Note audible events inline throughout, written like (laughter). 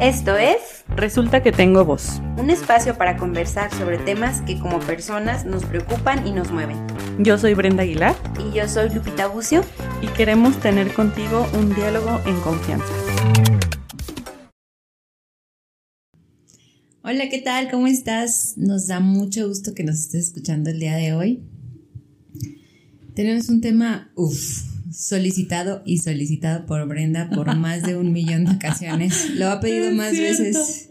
Esto es Resulta que tengo voz. un espacio para conversar sobre temas que como personas nos preocupan y nos mueven. Yo soy Brenda Aguilar Y yo soy Lupita Bucio. y queremos tener contigo un diálogo en confianza. Hola, ¿qué tal? ¿Cómo estás? Nos da mucho gusto que nos estés escuchando el día de hoy. Tenemos un tema, uff, solicitado y solicitado por Brenda por más de un millón de ocasiones. Lo ha pedido Es más cierto. veces.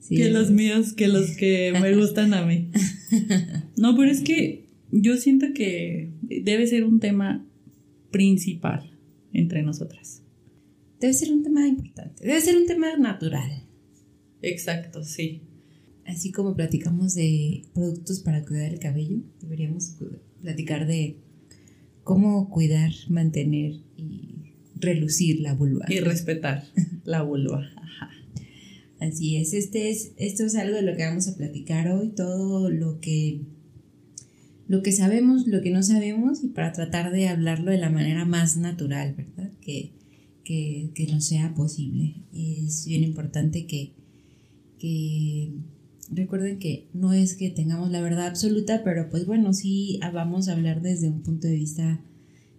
Sí, que los míos, que los que me gustan a mí. (laughs) No, pero es que yo siento que debe ser un tema principal entre nosotras. Debe ser un tema importante. Debe ser un tema natural. Exacto, sí. Así como platicamos de productos para cuidar el cabello, deberíamos platicar de cómo cuidar, mantener y relucir la vulva. Y respetar (laughs) la vulva. Ajá. Así es, este es, esto es algo de lo que vamos a platicar hoy, todo lo que, lo que sabemos, lo que no sabemos, y para tratar de hablarlo de la manera más natural, ¿verdad? Que, que, que nos sea posible. Es bien importante que, que recuerden que no es que tengamos la verdad absoluta, pero pues bueno, sí ah, vamos a hablar desde un punto de vista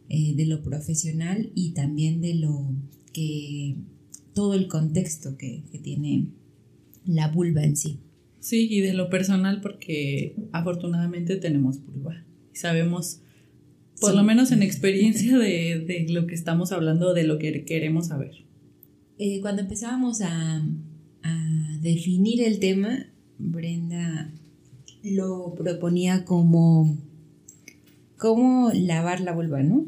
eh, de lo profesional y también de lo que todo el contexto que, que tiene la vulva en sí. Sí, y de lo personal porque afortunadamente tenemos vulva. Y sabemos, por Sí. lo menos en experiencia de, de lo que estamos hablando, de lo que queremos saber. Eh, cuando empezábamos a, a definir el tema, Brenda lo proponía como cómo lavar la vulva, ¿no?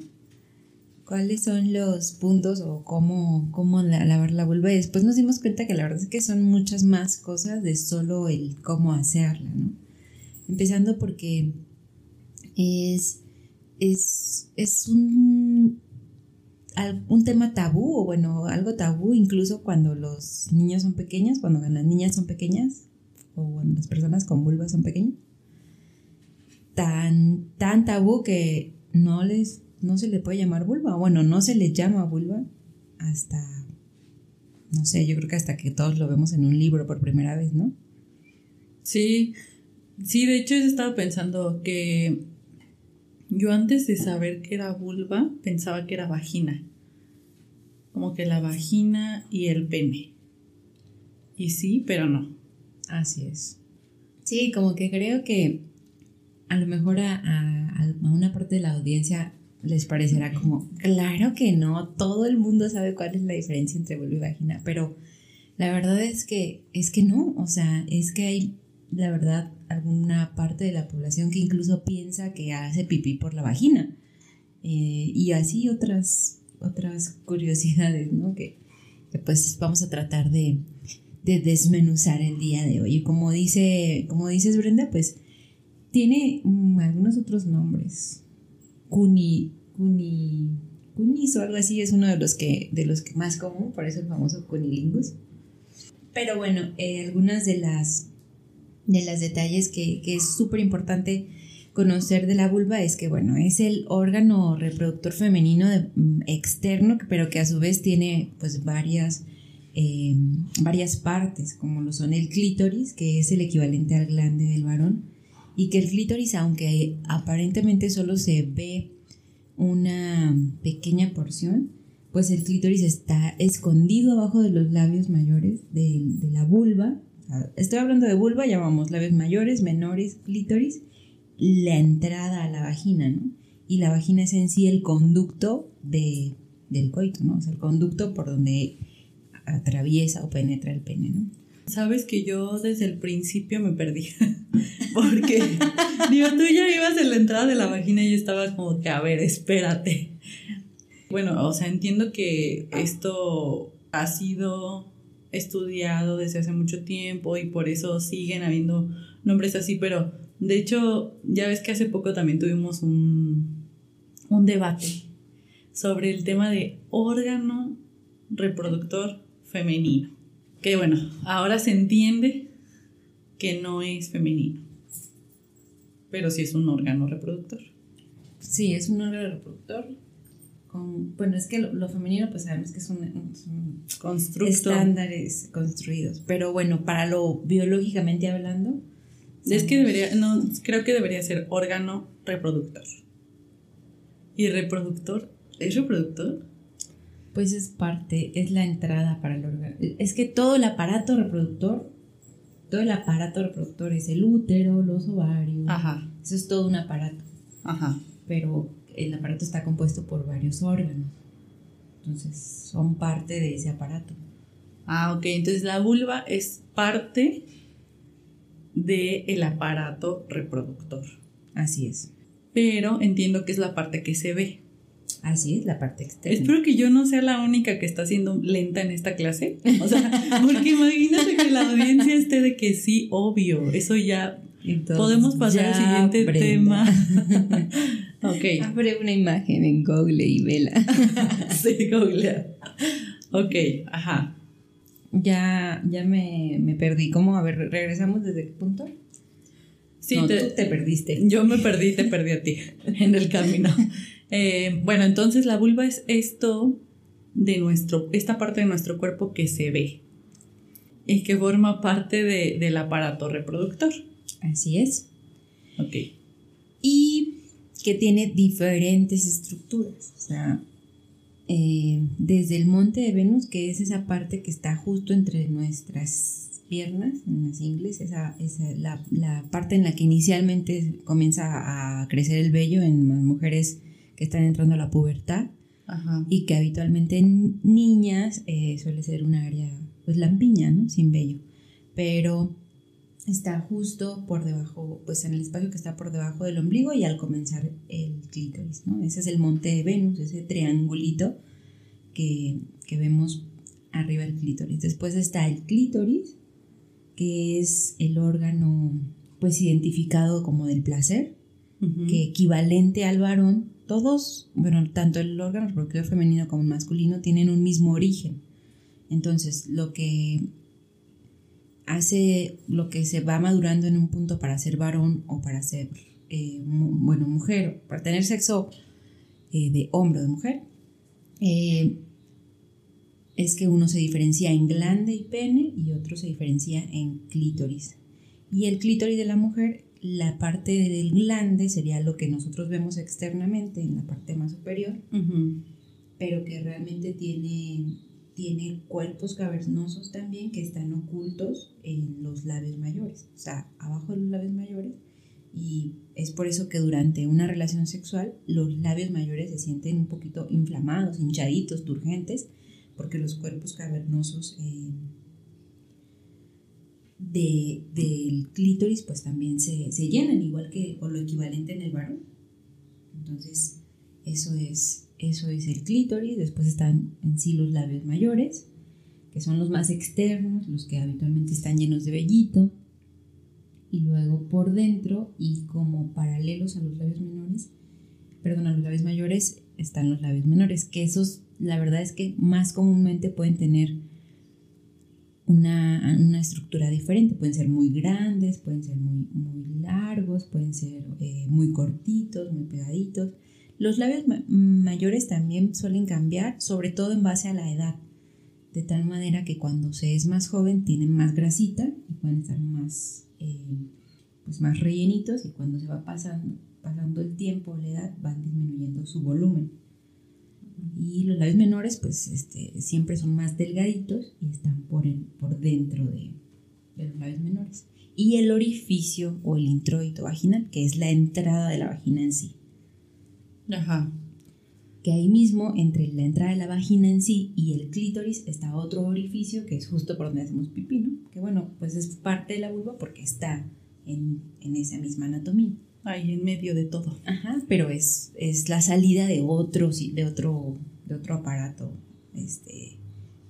¿Cuáles son los puntos o cómo, cómo la- lavar la vulva? Y después nos dimos cuenta que la verdad es que son muchas más cosas de solo el cómo hacerla, ¿no? Empezando porque es, es, es un, un tema tabú, o bueno, algo tabú incluso cuando los niños son pequeños, cuando las niñas son pequeñas, o cuando las personas con vulva son pequeñas. Tan, tan tabú que no les, no se le puede llamar vulva, bueno, no se le llama vulva hasta, no sé, yo creo que hasta que todos lo vemos en un libro por primera vez, ¿no? Sí, sí, de hecho yo estaba pensando que yo antes de saber que era vulva pensaba que era vagina. Como que la vagina y el pene. Y sí, pero no. Así es. Sí, como que creo que a lo mejor a, a- a una parte de la audiencia les parecerá como, claro que no, todo el mundo sabe cuál es la diferencia entre vulva y vagina, pero la verdad es que, es que no, o sea, es que hay, la verdad, alguna parte de la población que incluso piensa que hace pipí por la vagina. Eh, y así otras, otras curiosidades, ¿no? Que, que pues vamos a tratar de, de desmenuzar el día de hoy. Y como dice, como dices Brenda, pues tiene mm, algunos otros nombres. Cuni, cuni, cunis o algo así es uno de los que, de los más común, por eso el famoso cunilingus. Pero bueno, eh, algunas de las de los detalles que, que es súper importante conocer de la vulva es que, bueno, es el órgano reproductor femenino mm, externo, pero que a su vez tiene pues varias eh, varias partes, como lo son el clítoris, que es el equivalente al glande del varón, y que el clítoris, aunque aparentemente solo se ve una pequeña porción, pues el clítoris está escondido abajo de los labios mayores de, de la vulva. Sea, Estoy hablando de vulva, llamamos labios mayores, menores, clítoris, la entrada a la vagina, ¿no? Y la vagina es en sí el conducto de, del coito, ¿no? O sea, el conducto por donde atraviesa o penetra el pene, ¿no? Sabes que yo desde el principio me perdí. (laughs) Porque, (laughs) digo, tú ya ibas en la entrada de la vagina y yo estaba como que, a ver, espérate. Bueno, o sea, entiendo que esto ha sido estudiado desde hace mucho tiempo y por eso siguen habiendo nombres así, pero de hecho, ya ves que hace poco también tuvimos un, un debate sobre el tema de órgano reproductor femenino. Que bueno, ahora se entiende que no es femenino, pero sí es un órgano reproductor. Sí, es un órgano reproductor con, bueno, es que lo, lo femenino pues sabemos que son, estándares construidos, pero bueno, para lo biológicamente hablando, Es que debería, no, creo que debería ser órgano reproductor. ¿Y reproductor? ¿Es reproductor? Pues es parte, es la entrada para el órgano. Es que todo el aparato reproductor, todo el aparato reproductor es el útero, los ovarios, Ajá, eso es todo un aparato, ajá. pero el aparato está compuesto por varios órganos, entonces son parte de ese aparato. Ah, ok. Entonces la vulva es parte del aparato reproductor. Así es, Pero entiendo que es la parte que se ve. Así es la parte externa. Espero que yo no sea la única que está siendo lenta en esta clase. O sea, (laughs) porque imagínate que la audiencia esté de que sí, obvio. Eso ya. Entonces, Podemos pasar al siguiente tema. (laughs) ok. Abre una imagen en Google y vela. (laughs) Sí, googlea. Ok, ajá. ya ya me, me perdí. ¿Cómo? A ver, ¿regresamos desde qué punto? Sí, No, te- tú te perdiste. Yo me perdí, te perdí a ti en el camino. Eh, bueno, entonces la vulva es esto de nuestro, esta parte de nuestro cuerpo que se ve y que forma parte de- del aparato reproductor. Así es. Ok. y que tiene diferentes estructuras. O sea, eh, desde el monte de Venus, que es esa parte que está justo entre nuestras piernas, en las ingles, esa, esa, la, la parte en la que inicialmente comienza a crecer el vello en las mujeres que están entrando a la pubertad Ajá. y que habitualmente en niñas eh, suele ser un área, pues lampiña, ¿no? Sin vello. Pero está justo por debajo, pues en el espacio que está por debajo del ombligo y al comenzar el clítoris, ¿no? Ese es el monte de Venus, ese triangulito que, que vemos arriba del clítoris. Después está el clítoris, que es el órgano, pues identificado como del placer, que equivalente al varón, todos, bueno, tanto el órgano reproductor femenino como el masculino tienen un mismo origen. Entonces, lo que hace, lo que se va madurando en un punto para ser varón o para ser, eh, bueno, mujer, para tener sexo eh, de hombre o de mujer, eh, es que uno se diferencia en glande y pene y otro se diferencia en clítoris. Y el clítoris de la mujer, la parte del glande sería lo que nosotros vemos externamente en la parte más superior, pero que realmente tiene, tiene cuerpos cavernosos también que están ocultos en los labios mayores, o sea, abajo de los labios mayores. Y es por eso que durante una relación sexual los labios mayores se sienten un poquito inflamados, hinchaditos, turgentes, porque los cuerpos cavernosos eh, de, del clítoris pues también se, se llenan, igual que o lo equivalente en el varón. Entonces, eso es, eso es el clítoris. Después están en sí los labios mayores, que son los más externos, los que habitualmente están llenos de vellito. Y luego por dentro y como paralelos a los labios menores, perdón, a los labios mayores, están los labios menores, que esos, la verdad es que más comúnmente pueden tener una, una estructura diferente. Pueden ser muy grandes, pueden ser muy, muy largos, pueden ser eh, muy cortitos, muy pegaditos. Los labios ma- mayores también suelen cambiar, sobre todo en base a la edad. De tal manera que cuando se es más joven tienen más grasita y pueden estar más, eh, pues más rellenitos y cuando se va pasando, pasando el tiempo la edad van disminuyendo su volumen. Y los labios menores pues este, siempre son más delgaditos y están por, el- por dentro de, de los labios menores. Y el orificio o el introito vaginal, que es la entrada de la vagina en sí Ajá. que ahí mismo, entre la entrada de la vagina en sí y el clítoris, está otro orificio que es justo por donde hacemos pipí, ¿no? Que bueno, pues es parte de la vulva porque está en, en esa misma anatomía. Ahí en medio de todo. Ajá, pero es, es la salida de otro, de otro, de otro aparato, este,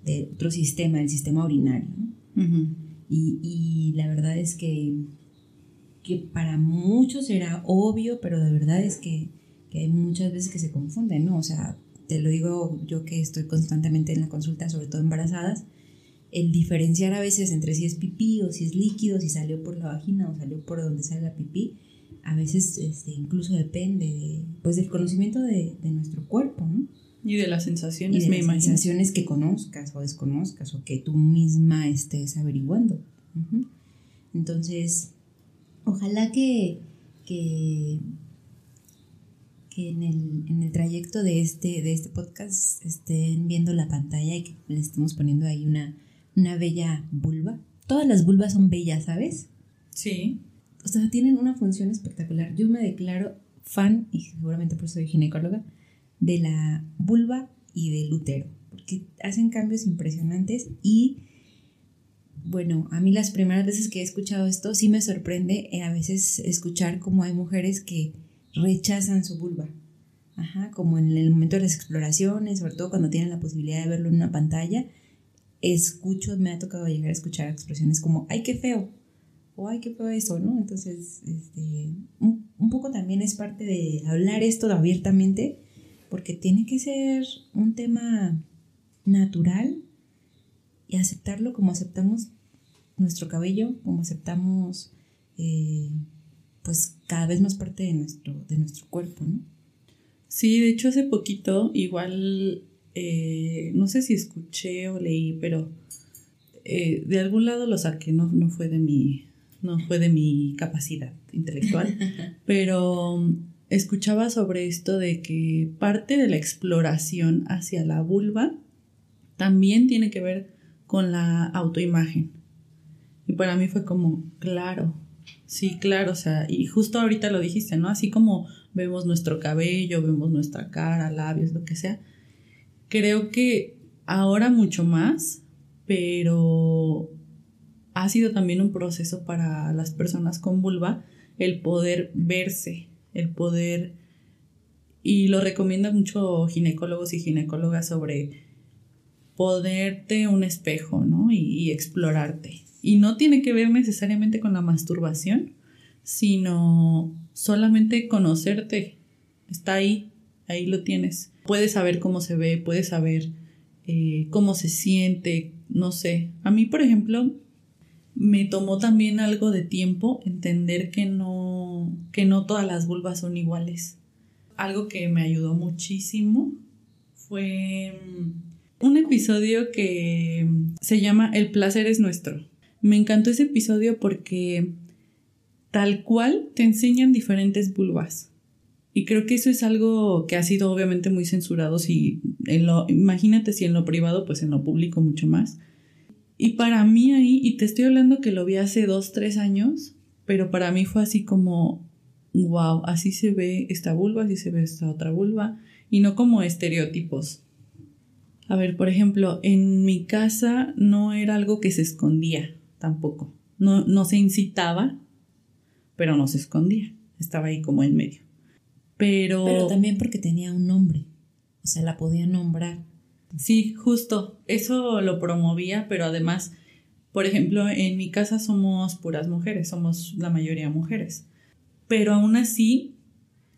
de otro sistema, el sistema urinario, ¿no? Ujú. Y, y la verdad es que, que para muchos será obvio, pero de verdad es que, que hay muchas veces que se confunden, ¿no? O sea, te lo digo yo que estoy constantemente en la consulta, sobre todo embarazadas, el diferenciar a veces entre si es pipí o si es líquido, si salió por la vagina o salió por donde sale la pipí, a veces este, incluso depende de, pues, del conocimiento de, de nuestro cuerpo, ¿no? Y de las sensaciones, y de me las imagino. sensaciones que conozcas o desconozcas o que tú misma estés averiguando. Entonces, ojalá que, que, que en, el, en el trayecto de este, de este podcast estén viendo la pantalla y que le estemos poniendo ahí una, una bella vulva. Todas las vulvas son bellas, ¿sabes? Sí. O sea, tienen una función espectacular. Yo me declaro fan, y seguramente por eso soy ginecóloga, de la vulva y del útero, porque hacen cambios impresionantes y, bueno, a mí las primeras veces que he escuchado esto sí me sorprende eh, a veces escuchar cómo hay mujeres que rechazan su vulva. Ajá, como en el momento de las exploraciones, sobre todo cuando tienen la posibilidad de verlo en una pantalla, escucho, me ha tocado llegar a escuchar expresiones como, ay, qué feo, o ay, qué feo eso, ¿no? Entonces, este, un, un poco también es parte de hablar esto abiertamente, porque tiene que ser un tema natural y aceptarlo como aceptamos nuestro cabello, como aceptamos, eh, pues, cada vez más parte de nuestro, de nuestro cuerpo, ¿no? Sí, de hecho hace poquito, igual, eh, no sé si escuché o leí, pero eh, de algún lado lo saqué, no, no fue de mi, no fue de mi capacidad intelectual, (laughs) pero escuchaba sobre esto de que parte de la exploración hacia la vulva también tiene que ver con la autoimagen. Y para mí fue como, claro, sí, claro, o sea, y justo ahorita lo dijiste, ¿no? Así como vemos nuestro cabello, vemos nuestra cara, labios, lo que sea. Creo que ahora mucho más, pero ha sido también un proceso para las personas con vulva el poder verse, el poder, y lo recomiendan mucho ginecólogos y ginecólogas sobre poderte un espejo, ¿no? Y, explorarte. Y no tiene que ver necesariamente con la masturbación, sino solamente conocerte. Está ahí, ahí lo tienes. Puedes saber cómo se ve, puedes saber eh, cómo se siente, no sé. A mí, por ejemplo, me tomó también algo de tiempo entender que no, que no todas las vulvas son iguales. Algo que me ayudó muchísimo fue mm, un episodio que se llama El placer es nuestro. Me encantó ese episodio porque tal cual te enseñan diferentes vulvas. Y creo que eso es algo que ha sido obviamente muy censurado. Si en lo, imagínate si en lo privado, pues en lo público mucho más. Y para mí ahí, y te estoy hablando que lo vi hace dos, tres años, pero para mí fue así como, wow, así se ve esta vulva, así se ve esta otra vulva, y no como estereotipos. A ver, por ejemplo, en mi casa no era algo que se escondía tampoco. No, no se incitaba, pero no se escondía. Estaba ahí como en medio. Pero, Pero también porque tenía un nombre, o sea, la podía nombrar. Sí, justo, eso lo promovía, pero además, por ejemplo, en mi casa somos puras mujeres, somos la mayoría mujeres. Pero aún así,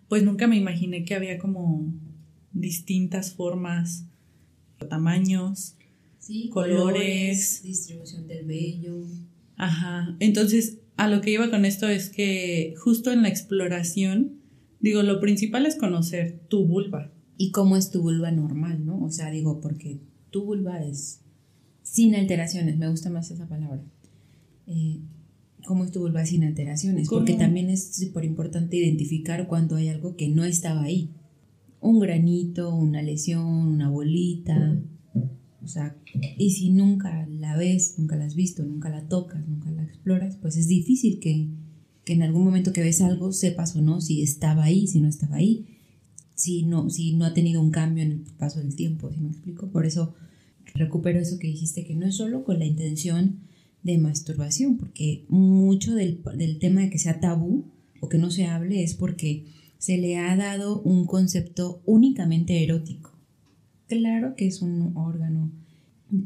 pues nunca me imaginé que había como distintas formas, tamaños, Sí, colores. distribución del vello. Ajá. Entonces, a lo que iba con esto es que justo en la exploración, digo, lo principal es conocer tu vulva. ¿Y cómo es tu vulva normal, no? O sea, digo, porque tu vulva es sin alteraciones, me gusta más esa palabra. Eh, ¿Cómo es tu vulva sin alteraciones? ¿Cómo? Porque también es súper importante identificar cuando hay algo que no estaba ahí. Un granito, una lesión, una bolita. O sea, y si nunca la ves, nunca la has visto, nunca la tocas, nunca la exploras, pues es difícil que, que en algún momento que ves algo sepas o no si estaba ahí, si no estaba ahí, si no, si no ha tenido un cambio en el paso del tiempo, ¿sí me explico? Por eso recupero eso que dijiste, que no es solo con la intención de masturbación, porque mucho del, del tema de que sea tabú o que no se hable es porque se le ha dado un concepto únicamente erótico. Claro que es un órgano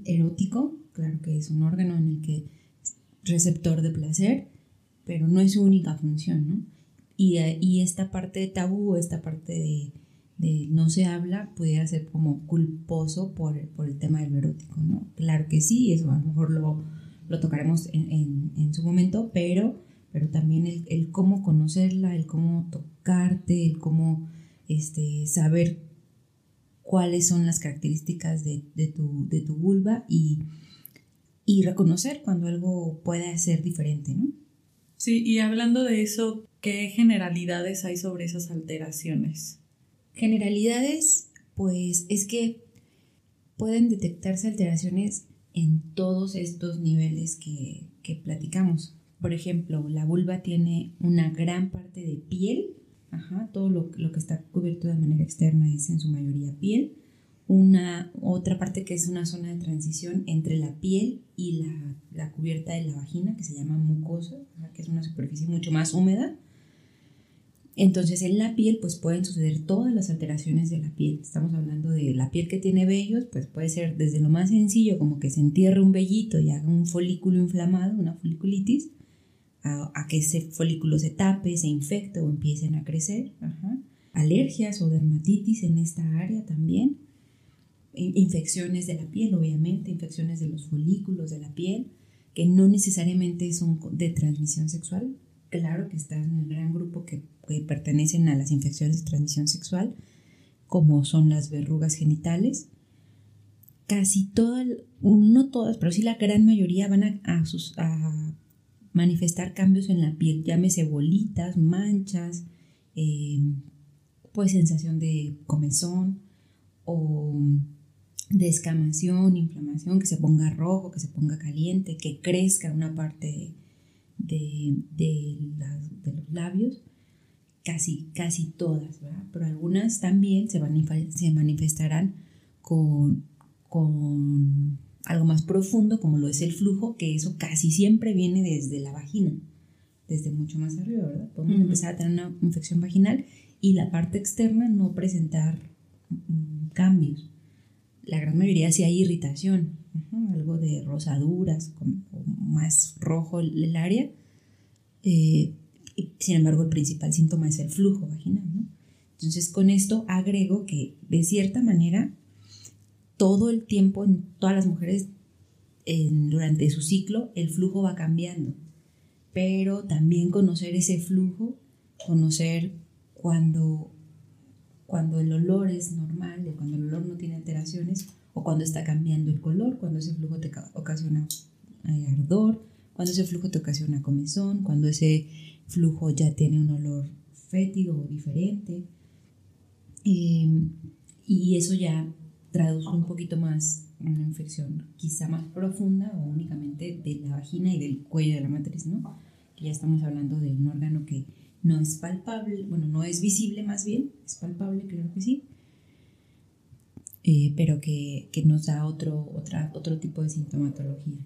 erótico, claro que es un órgano en el que es receptor de placer, pero no es su única función, ¿no? Y, y esta parte de tabú, esta parte de, de no se habla, pudiera ser como culposo por, por el tema de lo erótico, ¿no? Claro que sí, eso a lo mejor lo, lo tocaremos en, en, en su momento, pero, pero también el, el cómo conocerla, el cómo tocarte, el cómo este, saber cuáles son las características de, tu, de tu vulva y, y reconocer cuando algo puede ser diferente, ¿no? Sí, y hablando de eso, ¿qué generalidades hay sobre esas alteraciones? Generalidades, pues es que pueden detectarse alteraciones en todos estos niveles que, que platicamos. Por ejemplo, la vulva tiene una gran parte de piel, Ajá, todo lo, lo, que está cubierto de manera externa es en su mayoría piel. Una otra parte que es una zona de transición entre la piel y la, la cubierta de la vagina, que se llama mucosa, que es una superficie mucho más húmeda. Entonces en la piel pues pueden suceder todas las alteraciones de la piel. Estamos hablando de la piel que tiene vellos, pues puede ser desde lo más sencillo como que se entierre un vellito y haga un folículo inflamado, una foliculitis, a, que ese folículo se tape, se infecte o empiecen a crecer. Alergias o dermatitis en esta área también. Infecciones de la piel, obviamente, infecciones de los folículos de la piel, que no necesariamente son de transmisión sexual. Claro que están en el gran grupo que, que pertenecen a las infecciones de transmisión sexual, como son las verrugas genitales, casi todas, no todas, pero sí la gran mayoría van a, manifestar cambios en la piel, llámese bolitas, manchas, eh, pues sensación de comezón o descamación, inflamación, que se ponga rojo, que se ponga caliente, que crezca una parte de, los labios, casi, casi todas, ¿verdad? Pero algunas también se, se manifestarán con, con algo más profundo como lo es el flujo, que eso casi siempre viene desde la vagina, desde mucho más arriba, ¿verdad? Podemos empezar a tener una infección vaginal y la parte externa no presentar mm, cambios. La gran mayoría sí hay irritación, algo de rosaduras, más rojo el, área. Eh, sin embargo, el principal síntoma es el flujo vaginal. ¿no? Entonces, con esto agrego que de cierta manera todo el tiempo en todas las mujeres durante su ciclo el flujo va cambiando, pero también conocer ese flujo, conocer cuando, cuando el olor es normal, cuando el olor no tiene alteraciones, o cuando está cambiando el color, cuando ese flujo te ocasiona eh, ardor, cuando ese flujo te ocasiona comezón, cuando ese flujo ya tiene un olor fétido o diferente. Eh, y eso ya traduce un poquito más una infección quizá más profunda o únicamente de la vagina y del cuello de la matriz, ¿no? Que ya estamos hablando de un órgano que no es palpable, bueno, no es visible más bien, es palpable, claro que sí, eh, pero que, que, nos da otro, otra, otro tipo de sintomatología.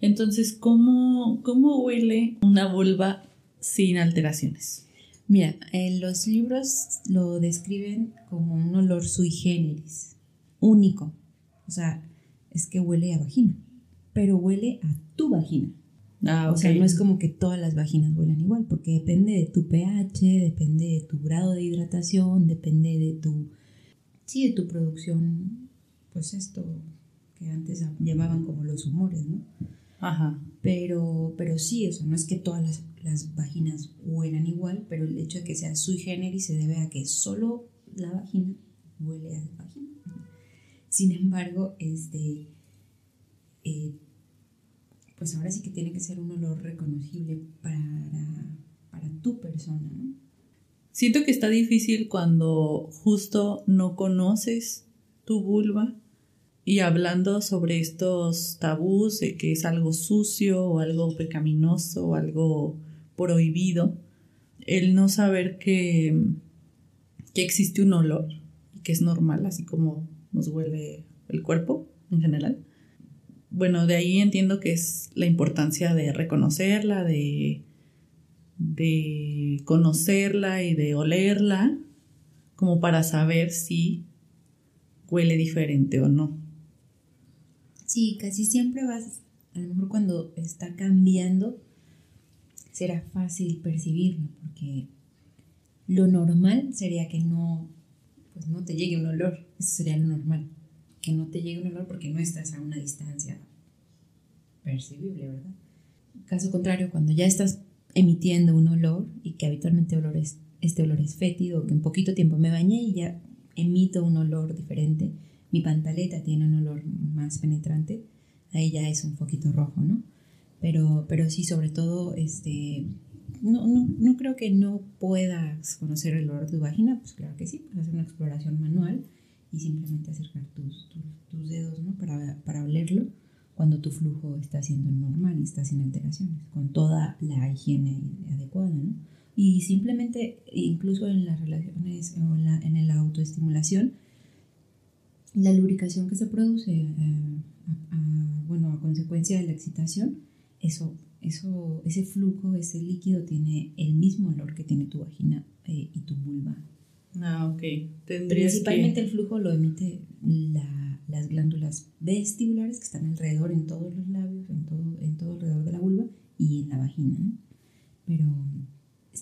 Entonces, ¿cómo, ¿cómo huele una vulva sin alteraciones? Mira, en los libros lo describen como un olor sui generis, único. O sea, es que huele a vagina, pero huele a tu vagina. Ah, O sea, no es como que todas las vaginas huelan igual, porque depende de tu pH, depende de tu grado de hidratación, depende de tu, sí, de tu producción, pues esto que antes llamaban como los humores, ¿no? Ajá. Pero, pero sí, eso no es que todas las, las, vaginas huelan igual, pero el hecho de que sea sui generis se debe a que solo la vagina huele a la vagina. Sin embargo, este, eh, pues ahora sí que tiene que ser un olor reconocible para, para tu persona, ¿no? Siento que está difícil cuando justo no conoces tu vulva y hablando sobre estos tabús de que es algo sucio o algo pecaminoso o algo prohibido, el no saber que, que existe un olor y que es normal, así como nos huele el cuerpo en general. Bueno, de ahí entiendo que es la importancia de reconocerla, de, de conocerla y de olerla, como para saber si huele diferente o no. Sí, casi siempre vas, a lo mejor cuando está cambiando, será fácil percibirlo, porque lo normal sería que no, pues no te llegue un olor, eso sería lo normal, que no te llegue un olor porque no estás a una distancia percibible, ¿verdad? Caso contrario, cuando ya estás emitiendo un olor y que habitualmente olor es, este olor es fétido, que en poquito tiempo me bañé y ya emito un olor diferente, mi pantaleta tiene un olor más penetrante, ahí ya es un poquito rojo, ¿no? Pero, pero sí, sobre todo, este, no, no, no creo que no puedas conocer el olor de tu vagina, pues claro que sí, puedes hacer una exploración manual y simplemente acercar tus, tus, tus dedos, ¿no? Para, para olerlo cuando tu flujo está siendo normal y está sin alteraciones, con toda la higiene adecuada, ¿no? Y simplemente, incluso en las relaciones o en la, en la autoestimulación, la lubricación que se produce, eh, a, a, bueno, a consecuencia de la excitación, eso, eso, ese flujo, ese líquido tiene el mismo olor que tiene tu vagina eh, y tu vulva. Ah, ok. Principalmente el flujo lo emite la, las glándulas vestibulares que están alrededor en todos los labios, en todo, en todo alrededor de la vulva y en la vagina. Pero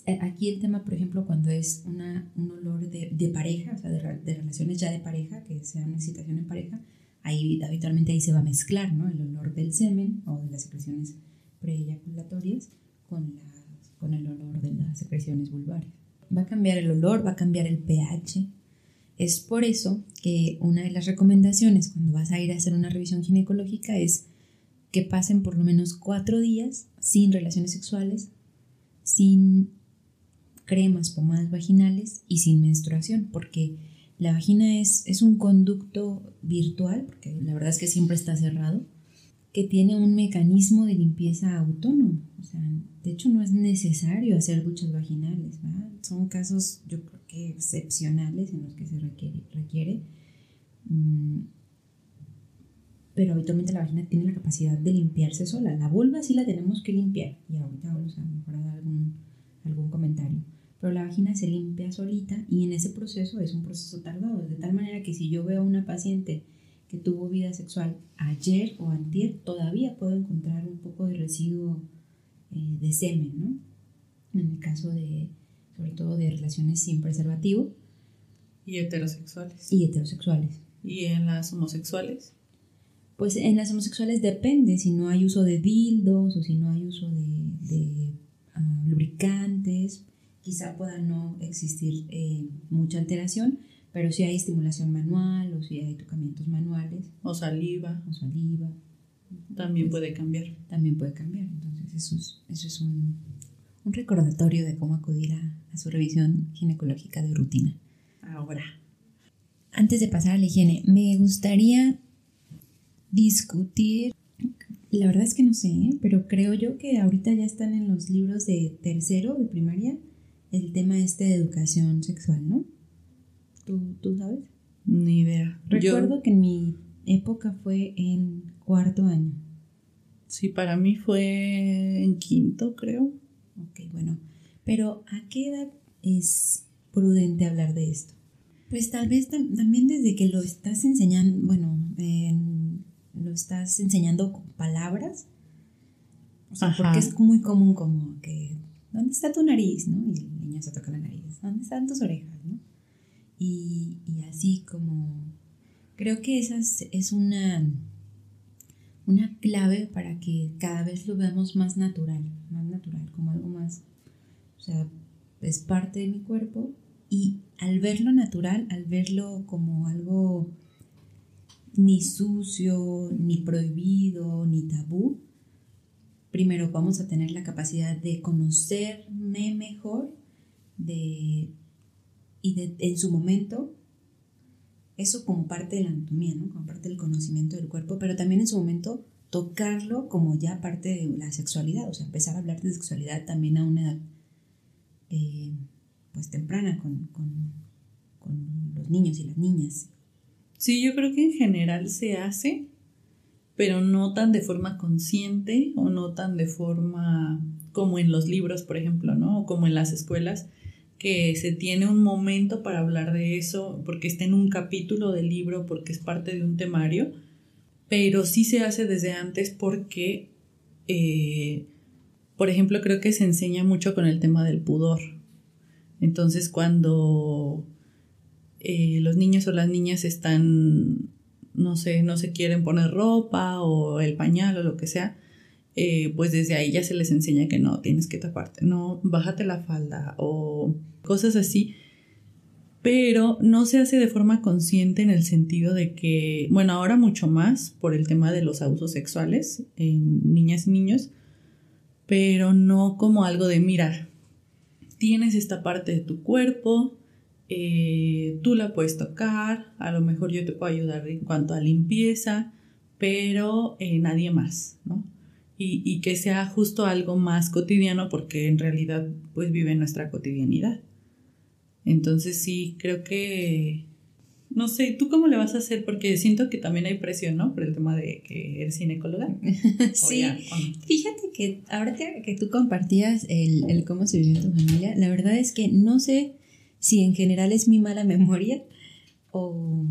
eh, aquí el tema, por ejemplo, cuando es una, un olor de, de pareja, o sea, de, relaciones ya de pareja, que sea una excitación en pareja, ahí habitualmente ahí se va a mezclar, ¿no? El olor del semen o de las secreciones preeyaculatorias con, con el olor de las secreciones vulvares. Va a cambiar el olor, va a cambiar el pH. Es por eso que una de las recomendaciones cuando vas a ir a hacer una revisión ginecológica es que pasen por lo menos cuatro días sin relaciones sexuales, sin cremas, pomadas vaginales y sin menstruación, porque la vagina es, es un conducto virtual, porque la verdad es que siempre está cerrado, que tiene un mecanismo de limpieza autónomo. O sea, de hecho no es necesario hacer duchas vaginales. Son casos yo creo que excepcionales en los que se requiere. requiere. Pero habitualmente la vagina tiene la capacidad de limpiarse sola. La vulva sí la tenemos que limpiar. Y ahorita vamos a mejorar algún, algún comentario. Pero la vagina se limpia solita y en ese proceso es un proceso tardado. De tal manera que si yo veo a una paciente que tuvo vida sexual ayer o antier, todavía puedo encontrar un poco de residuo eh, de semen, ¿no? En el caso de, sobre todo de relaciones sin preservativo. Y heterosexuales. Y heterosexuales. ¿Y en las homosexuales? Pues en las homosexuales depende si no hay uso de dildos o si no hay uso de, de uh, lubricantes, quizá pueda no existir eh, mucha alteración, pero si hay estimulación manual o si hay tocamientos manuales. O saliva. O saliva. También puede cambiar. También puede cambiar. Entonces eso es, eso es un, un recordatorio de cómo acudir a, a su revisión ginecológica de rutina. Ahora. Antes de pasar a la higiene, me gustaría discutir, la verdad es que no sé, ¿eh? pero creo yo que ahorita ya están en los libros de tercero, de primaria, el tema este de educación sexual, ¿no? ¿Tú, tú sabes? Ni idea. Recuerdo yo... que en mi época fue en cuarto año. Sí, para mí fue en quinto, creo. Ok, bueno. Pero ¿a qué edad es prudente hablar de esto? Pues tal vez tam también desde que lo estás enseñando, bueno, eh, lo estás enseñando con palabras. O sea, Ajá. porque es muy común como que, ¿dónde está tu nariz? ¿no? Y el niño se toca la nariz. ¿Dónde están tus orejas? Y así como, creo que esa es, es una, una clave para que cada vez lo veamos más natural, más natural, como algo más, o sea, es parte de mi cuerpo. Y al verlo natural, al verlo como algo ni sucio, ni prohibido, ni tabú, primero vamos a tener la capacidad de conocerme mejor de, y en su momento, eso como parte de la anatomía, ¿no? como parte del conocimiento del cuerpo, pero también en su momento tocarlo como ya parte de la sexualidad, o sea, empezar a hablar de sexualidad también a una edad eh, pues temprana con, con, con los niños y las niñas. Sí, yo creo que en general se hace, pero no tan de forma consciente o no tan de forma como en los libros, por ejemplo, ¿no? O como en las escuelas, que se tiene un momento para hablar de eso, porque está en un capítulo del libro, porque es parte de un temario, pero sí se hace desde antes porque, eh, por ejemplo, creo que se enseña mucho con el tema del pudor. Entonces, cuando eh, los niños o las niñas están, no sé, no se quieren poner ropa o el pañal o lo que sea, eh, pues desde ahí ya se les enseña que no, tienes que taparte, no, bájate la falda o cosas así. pero no se hace de forma consciente en el sentido de que, bueno, ahora mucho más por el tema de los abusos sexuales en niñas y niños, pero no como algo de, mira, tienes esta parte de tu cuerpo, eh, tú la puedes tocar, a lo mejor yo te puedo ayudar en cuanto a limpieza, pero eh, nadie más, ¿no? Y, y, que sea justo algo más cotidiano porque en realidad pues vive nuestra cotidianidad. Entonces sí, creo que, no sé, ¿tú cómo le vas a hacer? Porque siento que también hay presión, ¿no? Por el tema de que eres ginecóloga. (laughs) sí, fíjate que ahora que tú compartías el, el cómo se vivió en tu familia, la verdad es que no sé si en general es mi mala memoria o,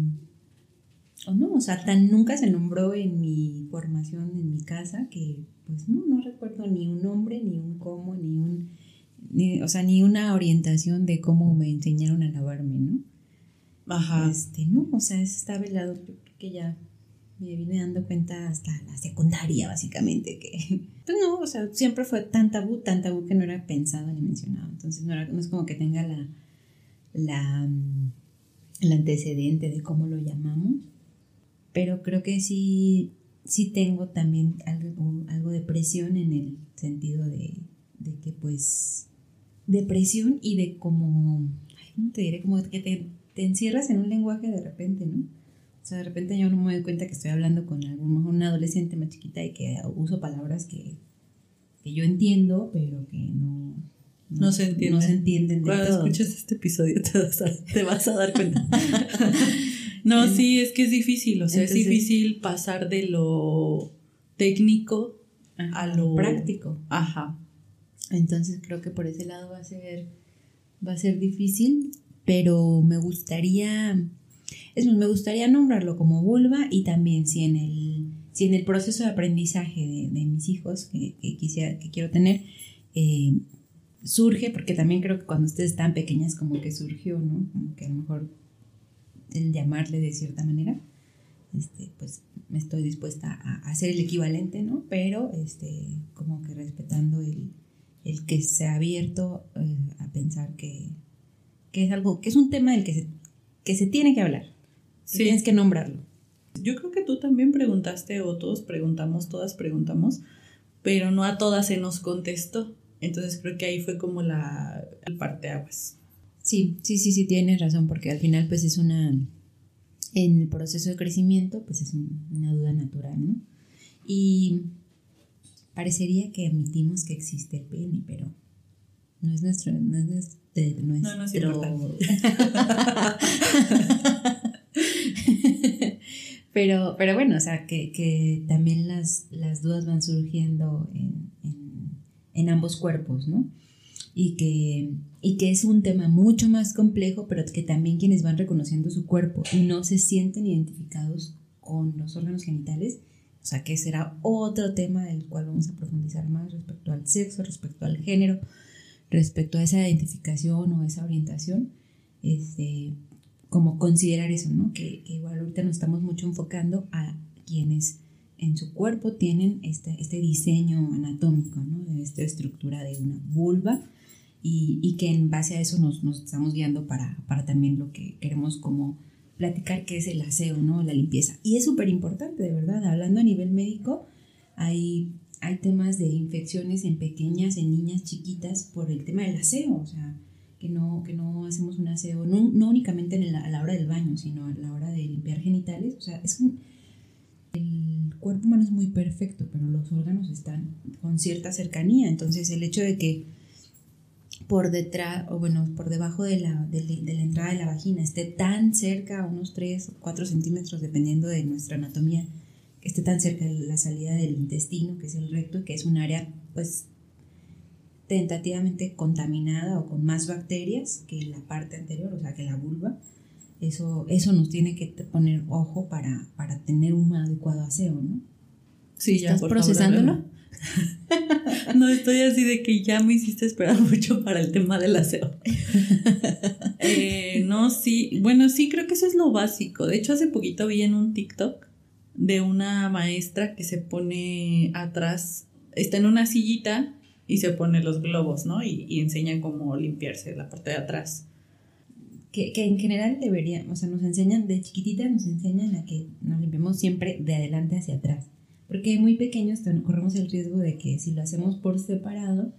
o no, o sea, tan nunca se nombró en mi formación en mi casa que pues no, no recuerdo ni un nombre, ni un cómo, ni un o sea, ni una orientación de cómo me enseñaron a lavarme, ¿no? Ajá. Este, no, o sea, está velado, que ya me vine dando cuenta hasta la secundaria, básicamente, que, (laughs) pues no, o sea, siempre fue tan tabú, tan tabú que no era pensado ni mencionado, entonces no, era, no es como que tenga la, la, el antecedente de cómo lo llamamos, pero creo que sí, sí tengo también algo, algo de presión en el sentido de, de que pues depresión y de como, ¿cómo te diré? Como que te, te, encierras en un lenguaje de repente, ¿no? O sea, de repente yo no me doy cuenta que estoy hablando con algún, una adolescente más chiquita y que uso palabras que, que yo entiendo, pero que no, no, se entienden. No se entienden de Cuando escuches este episodio te vas a, te vas a dar cuenta. (laughs) no, sí, es que es difícil, o sea, es difícil pasar de lo técnico a lo práctico. Ajá. Entonces creo que por ese lado va a ser, va a ser difícil, pero me gustaría, es más, me gustaría nombrarlo como vulva y también si en el, si en el proceso de aprendizaje de, mis hijos que, quisiera, que quiero tener, eh, surge, porque también creo que cuando ustedes están pequeñas como que surgió, ¿no? Como que a lo mejor el llamarle de cierta manera, este, pues me estoy dispuesta a hacer el equivalente, ¿no? Pero este, como que respetando el, el que se ha abierto eh, a pensar que, es algo, que es un tema del que se, que se tiene que hablar. Tienes que nombrarlo. Yo creo que tú también preguntaste, o todos preguntamos, todas preguntamos, pero no a todas se nos contestó. Entonces creo que ahí fue como la, parte aguas. Sí, sí, sí, sí, tienes razón, porque al final pues es una, en el proceso de crecimiento pues es una duda natural, ¿no? Y Parecería que admitimos que existe el pene, pero no es nuestro, no es nuestro, no, no, es (laughs) pero, pero bueno, o sea, que, que también las, las, dudas van surgiendo en, en, ambos cuerpos, ¿no? Y que, y que es un tema mucho más complejo, pero que también quienes van reconociendo su cuerpo y no se sienten identificados con los órganos genitales, o sea, que será otro tema del cual vamos a profundizar más respecto al sexo, respecto al género, respecto a esa identificación o esa orientación. Este, como considerar eso, ¿no? Que, igual ahorita nos estamos mucho enfocando a quienes en su cuerpo tienen este, este diseño anatómico, ¿no? De esta estructura de una vulva y, y, que en base a eso nos, nos estamos guiando para, para también lo que queremos como platicar qué es el aseo, ¿no? La limpieza. Y es súper importante, de verdad. Hablando a nivel médico, hay, hay temas de infecciones en pequeñas, en niñas chiquitas, por el tema del aseo, o sea, que no, que no hacemos un aseo, no, no únicamente en a la hora del baño, sino a la hora de limpiar genitales. O sea, es un, el cuerpo humano es muy perfecto, pero los órganos están con cierta cercanía. Entonces, el hecho de que por detrás, o bueno, por debajo de la, de, la entrada de la vagina, esté tan cerca, unos 3 o 4 centímetros, dependiendo de nuestra anatomía, que esté tan cerca de la salida del intestino, que es el recto, que es un área, pues, tentativamente contaminada o con más bacterias que la parte anterior, o sea, que la vulva. Eso, eso nos tiene que poner ojo para, para tener un adecuado aseo, ¿no? Sí, ya, ¿Estás procesándolo? (laughs) no estoy así de que ya me hiciste esperar (laughs) mucho para el tema del aseo. (laughs) Eh, no, sí, bueno, sí, creo que eso es lo básico. De hecho, hace poquito vi en un TikTok de una maestra que se pone atrás, está en una sillita y se pone los globos, ¿no? Y, y enseña cómo limpiarse la parte de atrás. que, que en general debería, o sea, nos enseñan, de chiquititas nos enseñan a que nos limpiemos siempre de adelante hacia atrás. Porque muy pequeños corremos el riesgo de que si lo hacemos por separado,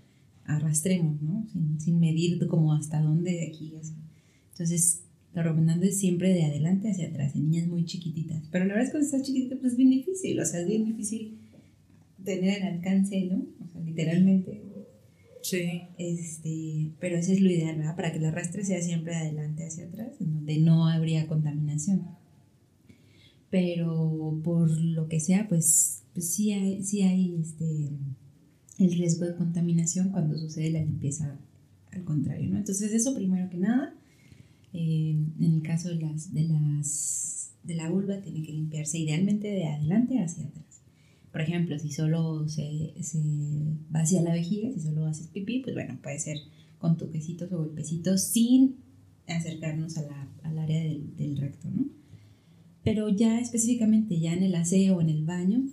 arrastremos, ¿no? Sin, sin medir como hasta dónde de aquí. Entonces, lo recomendable es siempre de adelante hacia atrás, en niñas muy chiquititas. Pero la verdad es que cuando estás chiquitita, pues es bien difícil, o sea, es bien difícil tener el alcance, ¿no? O sea, literalmente. Sí. Este, pero ese es lo ideal, ¿verdad? Para que el arrastre sea siempre de adelante hacia atrás, en donde no habría contaminación. Pero por lo que sea, pues, pues sí hay, sí hay este, el riesgo de contaminación cuando sucede la limpieza al contrario, ¿no? Entonces eso primero que nada, eh, en el caso de las, de las de la vulva tiene que limpiarse idealmente de adelante hacia atrás. Por ejemplo, si solo se, se vacía la vejiga, si solo haces pipí, pues bueno, puede ser con toquecitos o golpecitos sin acercarnos a la, al área del, del recto, ¿no? Pero ya específicamente, ya en el aseo o en el baño,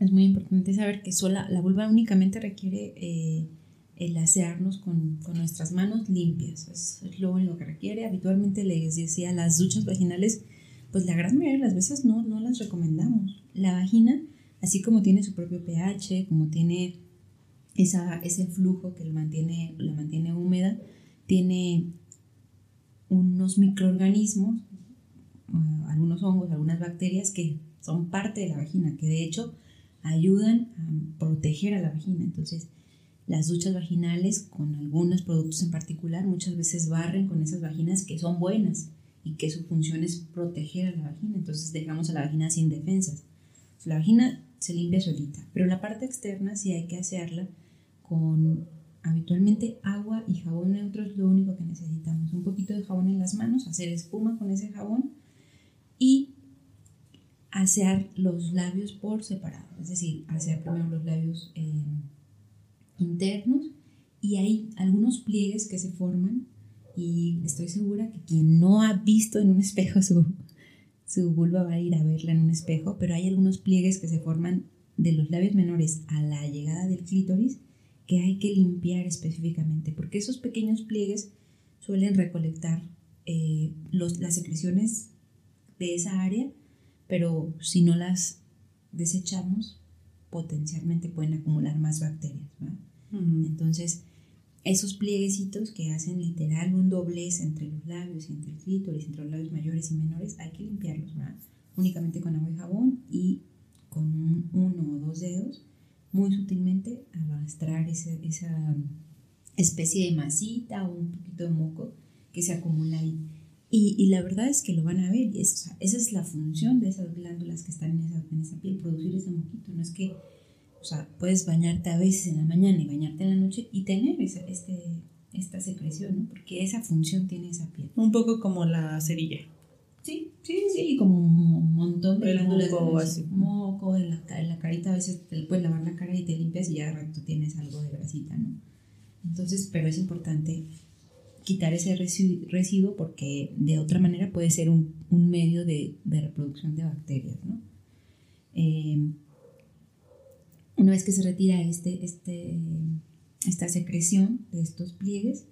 es muy importante saber que sola, la vulva únicamente requiere eh, el asearnos con, con, nuestras manos limpias. Es, lo único que requiere. Habitualmente les decía, las duchas vaginales, pues la gran mayoría de las veces no, no las recomendamos. La vagina, así como tiene su propio pH, como tiene esa, ese flujo que la mantiene, la mantiene húmeda, tiene unos microorganismos, uh, algunos hongos, algunas bacterias que son parte de la vagina, que de hecho ayudan a proteger a la vagina. Entonces, las duchas vaginales con algunos productos en particular muchas veces barren con esas vaginas que son buenas y que su función es proteger a la vagina. Entonces dejamos a la vagina sin defensas. La vagina se limpia solita, pero la parte externa sí hay que hacerla con habitualmente agua y jabón neutro es lo único que necesitamos. Un poquito de jabón en las manos, hacer espuma con ese jabón y asear los labios por separado, es decir, asear primero los labios eh, internos y hay algunos pliegues que se forman y estoy segura que quien no ha visto en un espejo su, su vulva va a ir a verla en un espejo, pero hay algunos pliegues que se forman de los labios menores a la llegada del clítoris que hay que limpiar específicamente, porque esos pequeños pliegues suelen recolectar eh, los, las secreciones de esa área pero si no las desechamos, potencialmente pueden acumular más bacterias. Mm. Entonces, esos plieguecitos que hacen literal un doblez entre los labios y entre el clítoris, entre los labios mayores y menores, hay que limpiarlos únicamente con agua y jabón y con uno o dos dedos, muy sutilmente arrastrar esa, esa especie de masita o un poquito de moco que se acumula ahí. Y, y, la verdad es que lo van a ver, y es, o sea, esa es la función de esas glándulas que están en esa, en esa piel, producir ese moquito. No es que, o sea, puedes bañarte a veces en la mañana y bañarte en la noche y tener esa, este, esta secreción, ¿no? Porque esa función tiene esa piel. Un poco como la cerilla. Sí, sí, sí, como un montón de El glándulas. moco, así. Moco, en la, en la carita a veces te puedes lavar la cara y te limpias y ya de rato tienes algo de grasita, ¿no? Entonces, pero es importante quitar ese residuo porque de otra manera puede ser un, medio de, reproducción de bacterias. ¿no? Eh, una vez que se retira este, este, esta secreción de estos pliegues,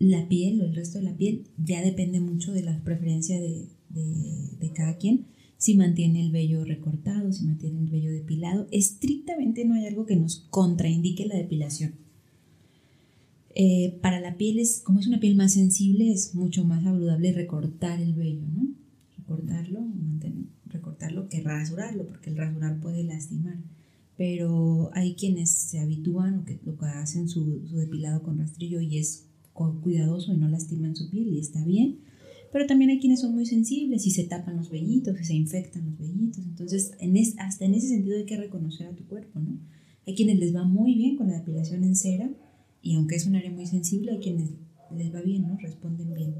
la piel o el resto de la piel ya depende mucho de la preferencia de, de, de cada quien. Si mantiene el vello recortado, si mantiene el vello depilado. Estrictamente no hay algo que nos contraindique la depilación eh, para la piel, es, como es una piel más sensible, es mucho más saludable recortar el vello, ¿no? Recortarlo, mantener, recortarlo que rasurarlo, porque el rasurar puede lastimar. Pero hay quienes se habitúan o que, lo que hacen su, su depilado con rastrillo y es cuidadoso y no lastiman su piel y está bien. Pero también hay quienes son muy sensibles y se tapan los vellitos y se infectan los vellitos. Entonces, en es, hasta en ese sentido hay que reconocer a tu cuerpo, ¿no? Hay quienes les va muy bien con la depilación en cera y aunque es un área muy sensible, hay quienes les va bien, ¿no? Responden bien.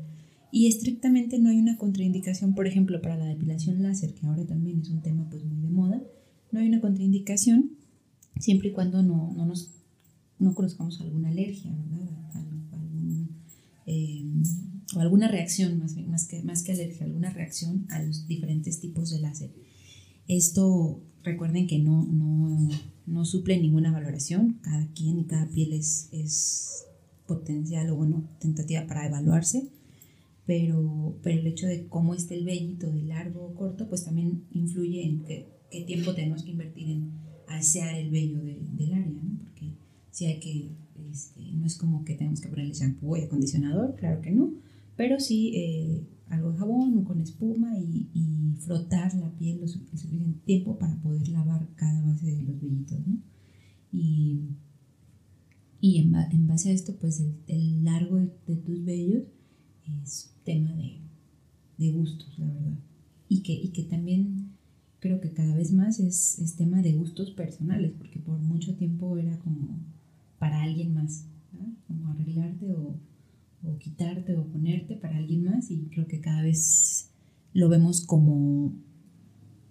Y estrictamente no hay una contraindicación, por ejemplo, para la depilación láser, que ahora también es un tema pues muy de moda, no hay una contraindicación siempre y cuando no, no nos no conozcamos alguna alergia, ¿verdad? Algún, eh, o alguna reacción, más, más, que, más que alergia, alguna reacción a los diferentes tipos de láser. Esto, recuerden que no, no, no suple ninguna valoración, cada quien y cada piel es, es potencial o bueno, tentativa para evaluarse, pero, pero el hecho de cómo esté el vellito, de largo o corto, pues también influye en qué, qué tiempo tenemos que invertir en asear el vello del área, ¿no? Porque si hay que, este, no es como que tenemos que ponerle shampoo y acondicionador, claro que no, pero sí eh, algo de jabón o con espuma y, y frotar la piel lo suficiente tiempo para poder lavar cada base de los vellitos, ¿no? Y, y en, en, base a esto, pues el, el largo de, de, tus vellos es tema de, de, gustos, la verdad. Y que, y que también creo que cada vez más es, es tema de gustos personales, porque por mucho tiempo era como para alguien más, ¿no? como arreglarte o, o quitarte o ponerte para alguien más y creo que cada vez lo vemos como,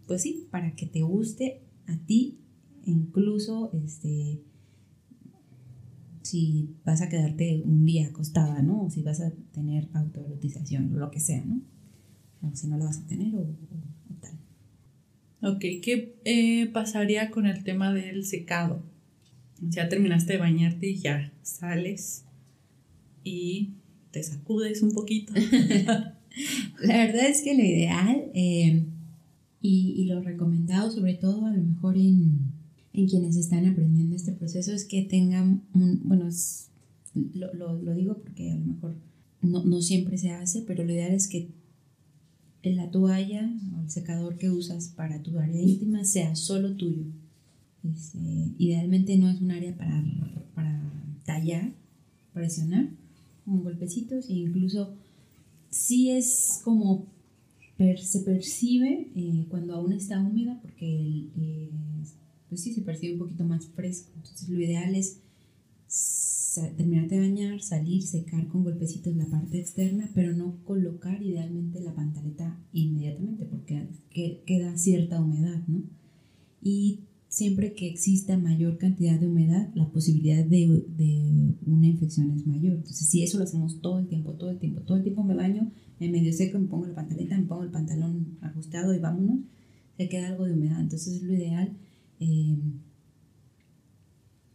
pues sí, para que te guste a ti, incluso este, si vas a quedarte un día acostada, ¿no? O si vas a tener autoerotización, lo que sea, ¿no? O si no la vas a tener o, o, o tal. Ok, ¿qué eh, pasaría con el tema del secado? Ya terminaste de bañarte y ya sales y te sacudes un poquito. (laughs) La verdad es que lo ideal eh, y, y, lo recomendado, sobre todo a lo mejor en, en, quienes están aprendiendo este proceso, es que tengan un, bueno, lo, lo, lo, digo porque a lo mejor no, no, siempre se hace, pero lo ideal es que la toalla o el secador que usas para tu área íntima sea solo tuyo. Este, idealmente no es un área para, para tallar, presionar, con golpecitos e incluso sí es como se percibe eh, cuando aún está húmeda porque eh, pues sí se percibe un poquito más fresco. Entonces lo ideal es terminar de bañar, salir, secar con golpecitos la parte externa, pero no colocar idealmente la pantaleta inmediatamente porque queda cierta humedad, ¿no? Y siempre que exista mayor cantidad de humedad, la posibilidad de, de, una infección es mayor. Entonces, si eso lo hacemos todo el tiempo, todo el tiempo, todo el tiempo me baño, me medio seco, me pongo la pantaleta, me pongo el pantalón ajustado y vámonos, se queda algo de humedad. Entonces, es lo ideal, eh,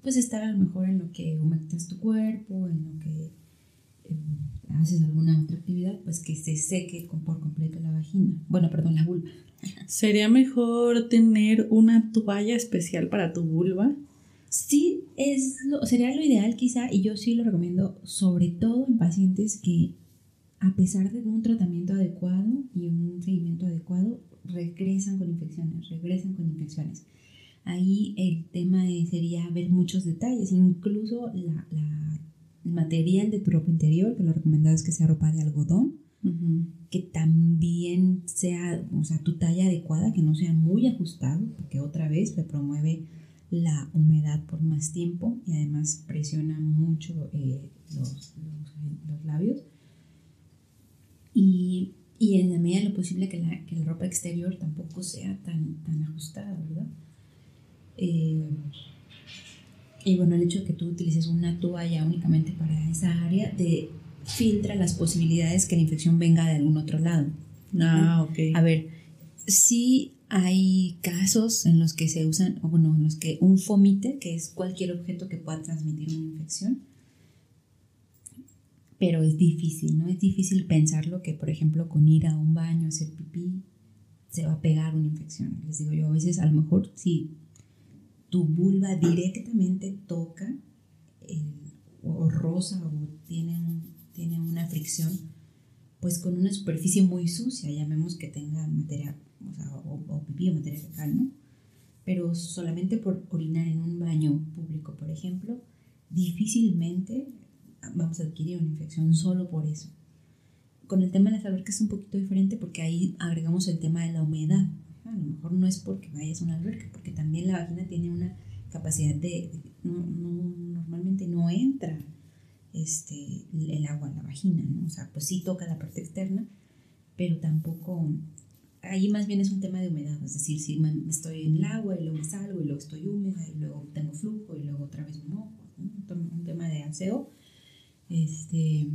pues estar a lo mejor en lo que humectas tu cuerpo, en lo que eh, haces alguna otra actividad, pues que se seque por completo la vagina. Bueno, perdón, la vulva. ¿Sería mejor tener una toalla especial para tu vulva? Sí, es lo, sería lo ideal quizá y yo sí lo recomiendo, sobre todo en pacientes que a pesar de un tratamiento adecuado y un seguimiento adecuado, regresan con infecciones, regresan con infecciones. Ahí el tema sería ver muchos detalles, incluso la, la, el material de tu ropa interior, que lo recomendado es que sea ropa de algodón, Uh -huh. que también sea, o sea, tu talla adecuada, que no sea muy ajustado, porque otra vez le promueve la humedad por más tiempo y además presiona mucho eh, los, los, los, labios. Y, y, en la medida de lo posible que la, que la ropa exterior tampoco sea tan, tan ajustada, ¿verdad? Eh, y bueno, el hecho de que tú utilices una toalla únicamente para esa área de filtra las posibilidades que la infección venga de algún otro lado. Ah, ok. A ver, sí hay casos en los que se usan, o bueno, en los que un fomite, que es cualquier objeto que pueda transmitir una infección, pero es difícil, ¿no? Es difícil pensarlo que, por ejemplo, con ir a un baño a hacer pipí, se va a pegar una infección. Les digo yo, a veces a lo mejor si tu vulva directamente toca el, o rosa o tiene un tiene una fricción, pues con una superficie muy sucia, llamemos que tenga materia, o, sea, o, o pipí o materia fecal, ¿no? Pero solamente por orinar en un baño público, por ejemplo, difícilmente vamos a adquirir una infección solo por eso. Con el tema de las albercas es un poquito diferente porque ahí agregamos el tema de la humedad. A lo mejor no es porque vayas a una alberca, porque también la vagina tiene una capacidad de, no, no, normalmente no entra este, el agua en la vagina, ¿no? O sea, pues sí toca la parte externa, pero tampoco, ahí más bien es un tema de humedad, es decir, si estoy en el agua y luego salgo y luego estoy húmeda y luego tengo flujo y luego otra vez me mojo, ¿no? un tema de aseo, este,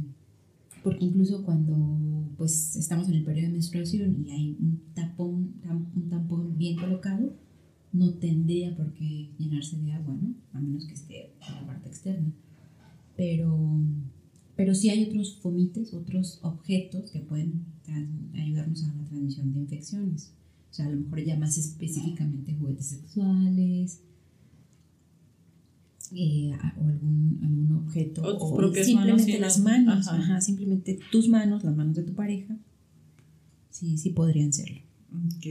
porque incluso cuando pues estamos en el periodo de menstruación y hay un tapón, un tampón bien colocado, no tendría por qué llenarse de agua, ¿no? A menos que esté en la parte externa pero, pero sí hay otros fomites, otros objetos que pueden ayudarnos a la transmisión de infecciones. O sea, a lo mejor ya más específicamente juguetes sexuales, eh, o algún, algún objeto, o, simplemente las manos, simplemente tus manos, las manos de tu pareja, sí, sí podrían serlo. Ok.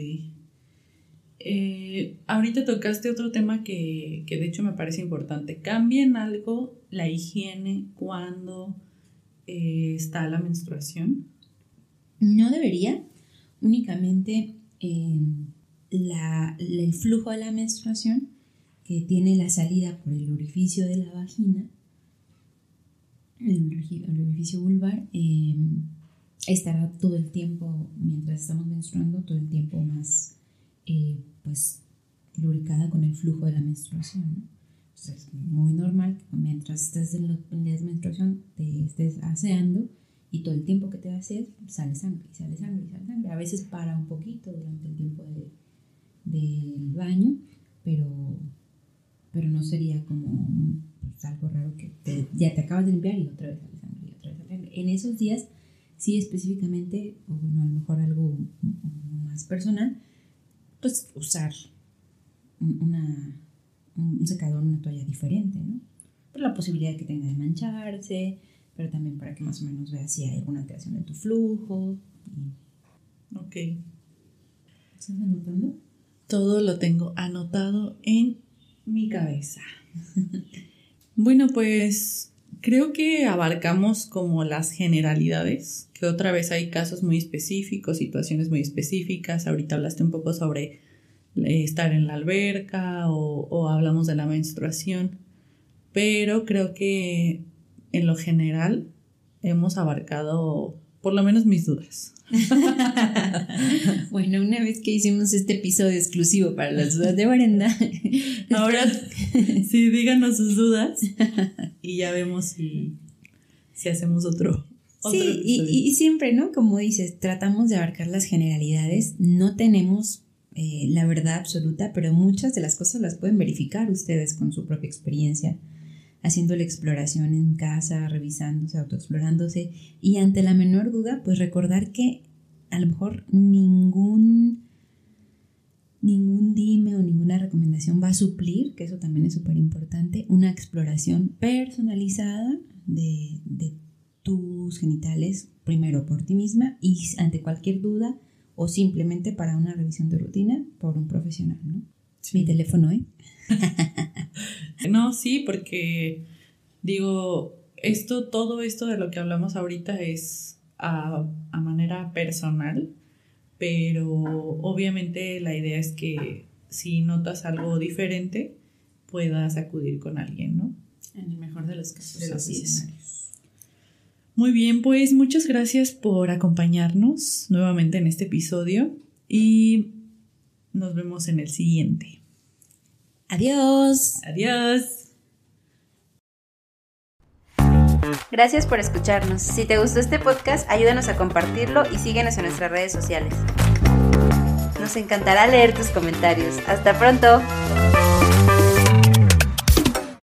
Eh, ahorita tocaste otro tema que, que, de hecho me parece importante. ¿Cambia en algo la higiene cuando eh, está la menstruación? No debería. Únicamente la, el flujo de la menstruación que tiene la salida por el orificio de la vagina, el, orificio vulvar, em, estará todo el tiempo, mientras estamos menstruando, todo el tiempo más, eh, pues, lubricada con el flujo de la menstruación. es muy normal que mientras estés en, la menstruación te estés aseando y todo el tiempo que te aseas sale sangre, sale sangre, sale sangre. A veces para un poquito durante el tiempo del baño, pero, pero no sería como pues, algo raro que ya te acabas de limpiar y otra vez sale sangre y otra vez sale sangre. En esos días, sí específicamente, o bueno, a lo mejor algo más personal, pues usar una, un secador, una toalla diferente, ¿no? Por la posibilidad que tenga de mancharse, pero también para que más o menos veas si hay alguna alteración en tu flujo. Ok. ¿Estás anotando? Todo lo tengo anotado en mi cabeza. (laughs) bueno, pues creo que abarcamos como las generalidades, que otra vez hay casos muy específicos, situaciones muy específicas. Ahorita hablaste un poco sobre eh, estar en la alberca o, o hablamos de la menstruación, pero creo que en lo general hemos abarcado por lo menos mis dudas. (laughs) bueno, una vez que hicimos este episodio exclusivo para las dudas de Brenda, (laughs) ahora sí, díganos sus dudas (laughs) y ya vemos si, si hacemos otro. Sí, y, siempre, ¿no? Como dices, tratamos de abarcar las generalidades, no tenemos eh, la verdad absoluta, pero muchas de las cosas las pueden verificar ustedes con su propia experiencia haciendo la exploración en casa, revisándose, autoexplorándose y ante la menor duda, pues recordar que a lo mejor ningún ningún dime o ninguna recomendación va a suplir, que eso también es súper importante, una exploración personalizada de, de, tus genitales, primero por ti misma y ante cualquier duda o simplemente para una revisión de rutina por un profesional, ¿no? Mi teléfono, ¿eh? (laughs) no, sí, porque digo, esto, todo esto de lo que hablamos ahorita es a, manera personal, pero obviamente la idea es que si notas algo diferente, puedas acudir con alguien, ¿no? En el mejor de los casos. De los escenarios. Muy bien, pues muchas gracias por acompañarnos nuevamente en este episodio y nos vemos en el siguiente. Adiós. Adiós. Gracias por escucharnos. Si te gustó este podcast, ayúdanos a compartirlo y síguenos en nuestras redes sociales. Nos encantará leer tus comentarios. Hasta pronto.